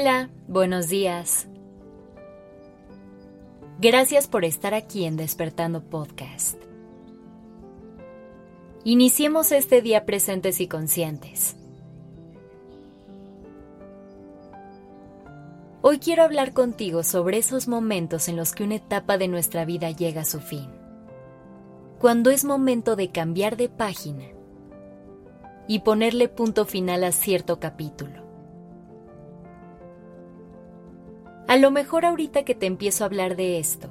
Hola, buenos días. Gracias por estar aquí en Despertando Podcast. Iniciemos este día presentes y conscientes. Hoy quiero hablar contigo sobre esos momentos en los que una etapa de nuestra vida llega a su fin. Cuando es momento de cambiar de página y ponerle punto final a cierto capítulo. A lo mejor ahorita que te empiezo a hablar de esto,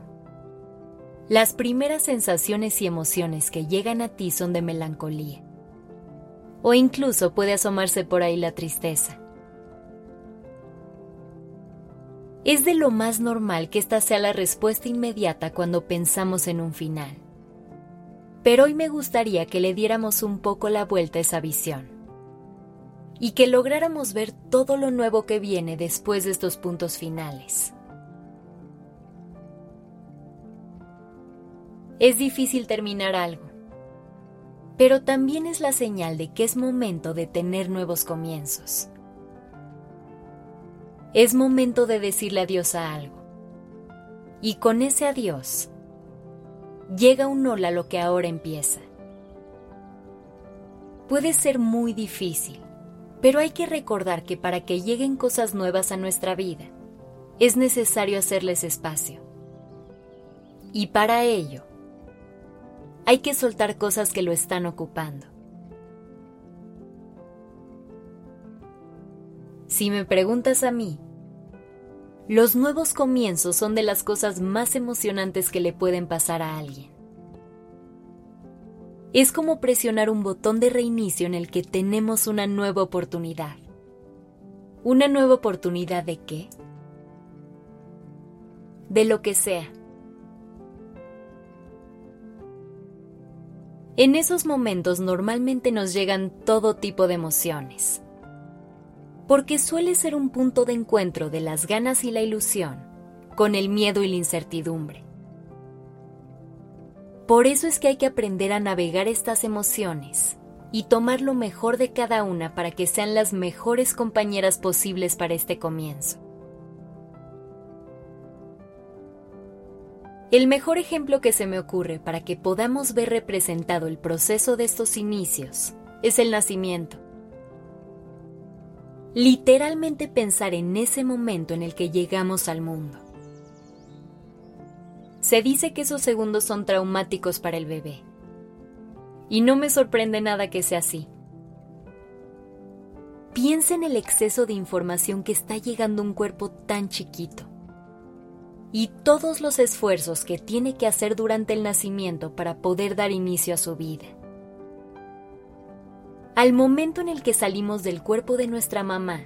las primeras sensaciones y emociones que llegan a ti son de melancolía. O incluso puede asomarse por ahí la tristeza. Es de lo más normal que esta sea la respuesta inmediata cuando pensamos en un final. Pero hoy me gustaría que le diéramos un poco la vuelta a esa visión y que lográramos ver todo lo nuevo que viene después de estos puntos finales. Es difícil terminar algo, pero también es la señal de que es momento de tener nuevos comienzos. Es momento de decirle adiós a algo. Y con ese adiós, llega un hola a lo que ahora empieza. Puede ser muy difícil, pero hay que recordar que para que lleguen cosas nuevas a nuestra vida, es necesario hacerles espacio. Y para ello, hay que soltar cosas que lo están ocupando. Si me preguntas a mí, los nuevos comienzos son de las cosas más emocionantes que le pueden pasar a alguien. Es como presionar un botón de reinicio en el que tenemos una nueva oportunidad. ¿Una nueva oportunidad de qué? De lo que sea. En esos momentos normalmente nos llegan todo tipo de emociones, porque suele ser un punto de encuentro de las ganas y la ilusión con el miedo y la incertidumbre. Por eso es que hay que aprender a navegar estas emociones y tomar lo mejor de cada una para que sean las mejores compañeras posibles para este comienzo. El mejor ejemplo que se me ocurre para que podamos ver representado el proceso de estos inicios es el nacimiento. Literalmente pensar en ese momento en el que llegamos al mundo. Se dice que esos segundos son traumáticos para el bebé. Y no me sorprende nada que sea así. Piensa en el exceso de información que está llegando a un cuerpo tan chiquito y todos los esfuerzos que tiene que hacer durante el nacimiento para poder dar inicio a su vida. Al momento en el que salimos del cuerpo de nuestra mamá,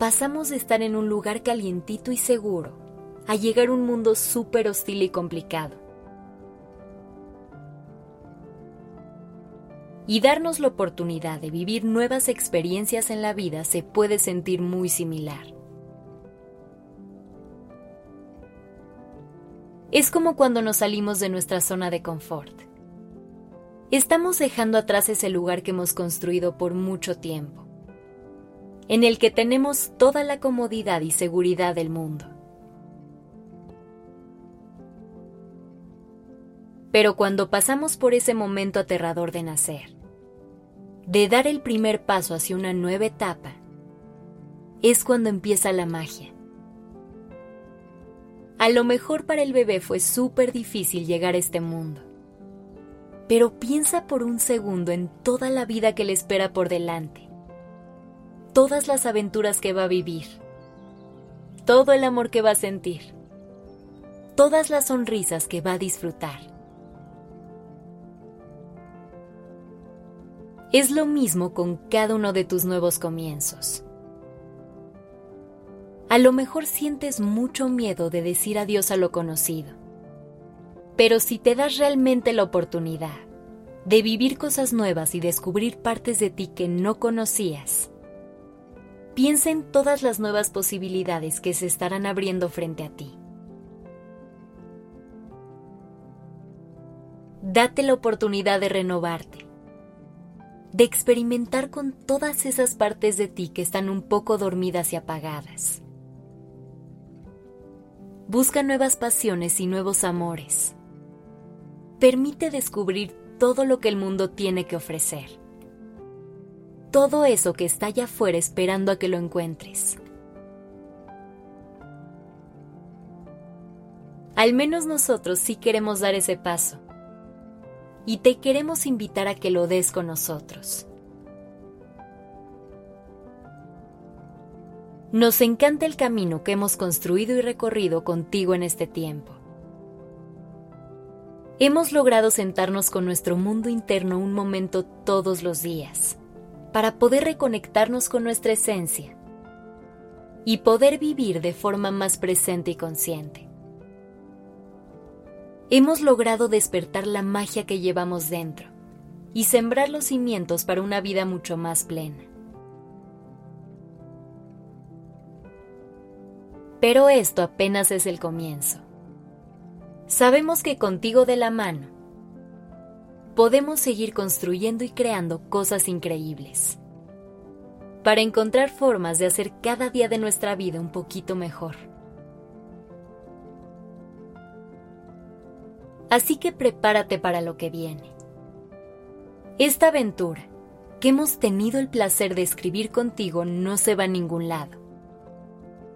pasamos de estar en un lugar calientito y seguro a llegar a un mundo súper hostil y complicado. Y darnos la oportunidad de vivir nuevas experiencias en la vida se puede sentir muy similar. Es como cuando nos salimos de nuestra zona de confort. Estamos dejando atrás ese lugar que hemos construido por mucho tiempo, en el que tenemos toda la comodidad y seguridad del mundo. Pero cuando pasamos por ese momento aterrador de nacer, de dar el primer paso hacia una nueva etapa, es cuando empieza la magia. A lo mejor para el bebé fue súper difícil llegar a este mundo. Pero piensa por un segundo en toda la vida que le espera por delante. Todas las aventuras que va a vivir. Todo el amor que va a sentir. Todas las sonrisas que va a disfrutar. Es lo mismo con cada uno de tus nuevos comienzos. A lo mejor sientes mucho miedo de decir adiós a lo conocido. Pero si te das realmente la oportunidad de vivir cosas nuevas y descubrir partes de ti que no conocías, piensa en todas las nuevas posibilidades que se estarán abriendo frente a ti. Date la oportunidad de renovarte de experimentar con todas esas partes de ti que están un poco dormidas y apagadas. Busca nuevas pasiones y nuevos amores. Permite descubrir todo lo que el mundo tiene que ofrecer. Todo eso que está allá afuera esperando a que lo encuentres. Al menos nosotros sí queremos dar ese paso. Y te queremos invitar a que lo des con nosotros. Nos encanta el camino que hemos construido y recorrido contigo en este tiempo. Hemos logrado sentarnos con nuestro mundo interno un momento todos los días, para poder reconectarnos con nuestra esencia y poder vivir de forma más presente y consciente hemos logrado despertar la magia que llevamos dentro y sembrar los cimientos para una vida mucho más plena. Pero esto apenas es el comienzo. Sabemos que contigo de la mano podemos seguir construyendo y creando cosas increíbles para encontrar formas de hacer cada día de nuestra vida un poquito mejor. Así que prepárate para lo que viene. Esta aventura que hemos tenido el placer de escribir contigo no se va a ningún lado.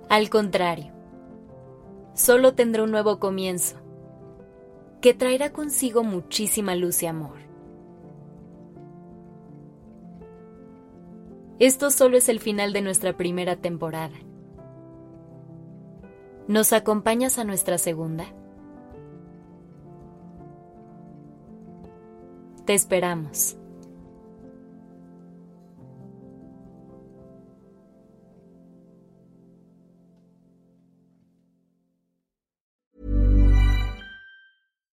Al contrario, solo tendrá un nuevo comienzo, que traerá consigo muchísima luz y amor. Esto solo es el final de nuestra primera temporada. ¿Nos acompañas a nuestra segunda? Te esperamos.